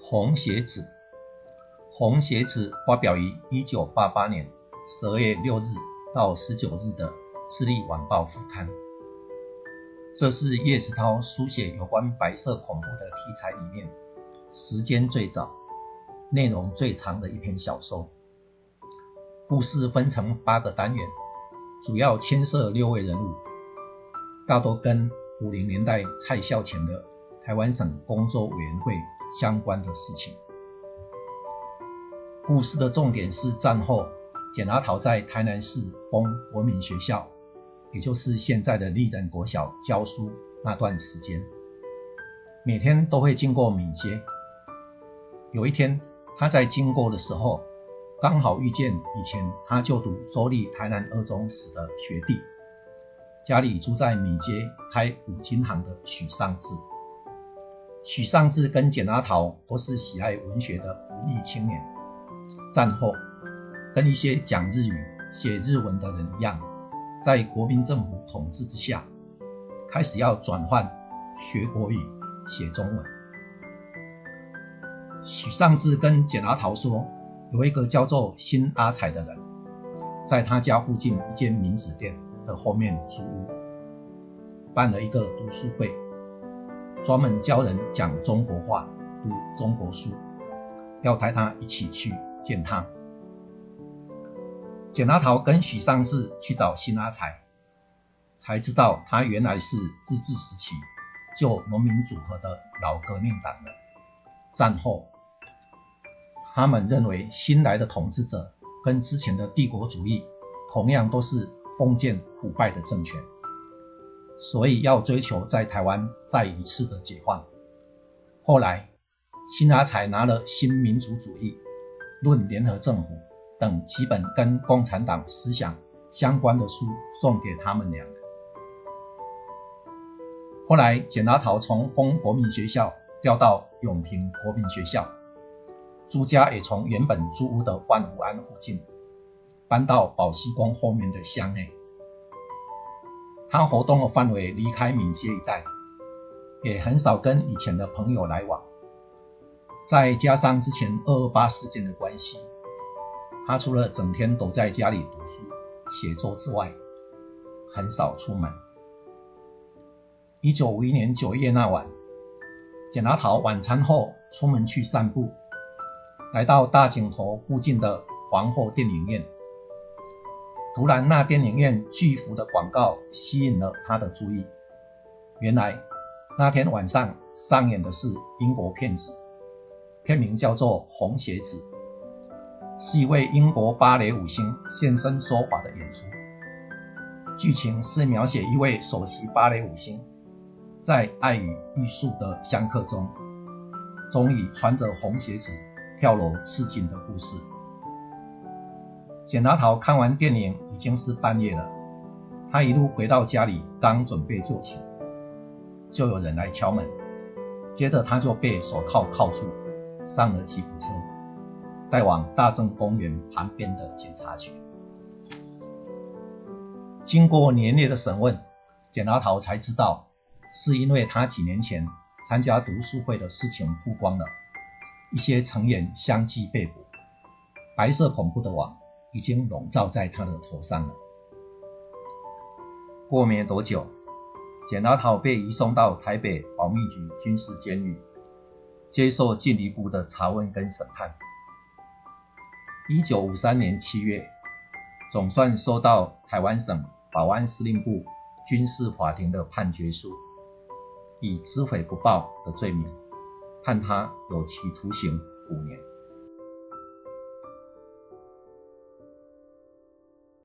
红鞋子，红鞋子发表于一九八八年十二月六日到十九日的《智利晚报》副刊。这是叶石涛书写有关白色恐怖的题材里面时间最早、内容最长的一篇小说。故事分成八个单元，主要牵涉六位人物，大多跟五零年代蔡孝乾的台湾省工作委员会。相关的事情。故事的重点是战后简阿桃在台南市丰国民学校，也就是现在的立人国小教书那段时间，每天都会经过闽街。有一天，他在经过的时候，刚好遇见以前他就读州立台南二中时的学弟，家里住在闽街开五金行的许尚志。许尚志跟简阿桃都是喜爱文学的文艺青年。战后，跟一些讲日语、写日文的人一样，在国民政府统治之下，开始要转换学国语、写中文。许尚志跟简阿桃说，有一个叫做新阿彩的人，在他家附近一间名纸店的后面租屋，办了一个读书会。专门教人讲中国话、读中国书，要带他一起去见他。简阿桃跟许尚志去找新阿才，才知道他原来是日治时期旧农民组合的老革命党人。战后，他们认为新来的统治者跟之前的帝国主义同样都是封建腐败的政权。所以要追求在台湾再一次的解放。后来，新阿才拿了《新民主主义论联合政府》等几本跟共产党思想相关的书送给他们两个。后来，简阿桃从丰国民学校调到永平国民学校，朱家也从原本租屋的万福安附近搬到宝溪宫后面的乡内。他活动的范围离开闽街一带，也很少跟以前的朋友来往。再加上之前二二八事件的关系，他除了整天躲在家里读书写作之外，很少出门。一九五一年九月那晚，简拿桃晚餐后出门去散步，来到大井头附近的皇后电影院。突然，那电影院巨幅的广告吸引了他的注意。原来，那天晚上上演的是英国片子，片名叫做《红鞋子》，是一位英国芭蕾舞星现身说法的演出。剧情是描写一位首席芭蕾舞星，在爱与艺术的相克中，终于穿着红鞋子跳楼自尽的故事。简拿桃看完电影已经是半夜了，他一路回到家里，刚准备就寝，就有人来敲门，接着他就被手铐铐住，上了吉普车，带往大正公园旁边的警察局。经过连夜的审问，简拿桃才知道，是因为他几年前参加读书会的事情曝光了，一些成员相继被捕，白色恐怖的网。已经笼罩在他的头上了。过没多久，简拿桃被移送到台北保密局军事监狱，接受进一步的查问跟审判。一九五三年七月，总算收到台湾省保安司令部军事法庭的判决书，以知悔不报的罪名，判他有期徒刑五年。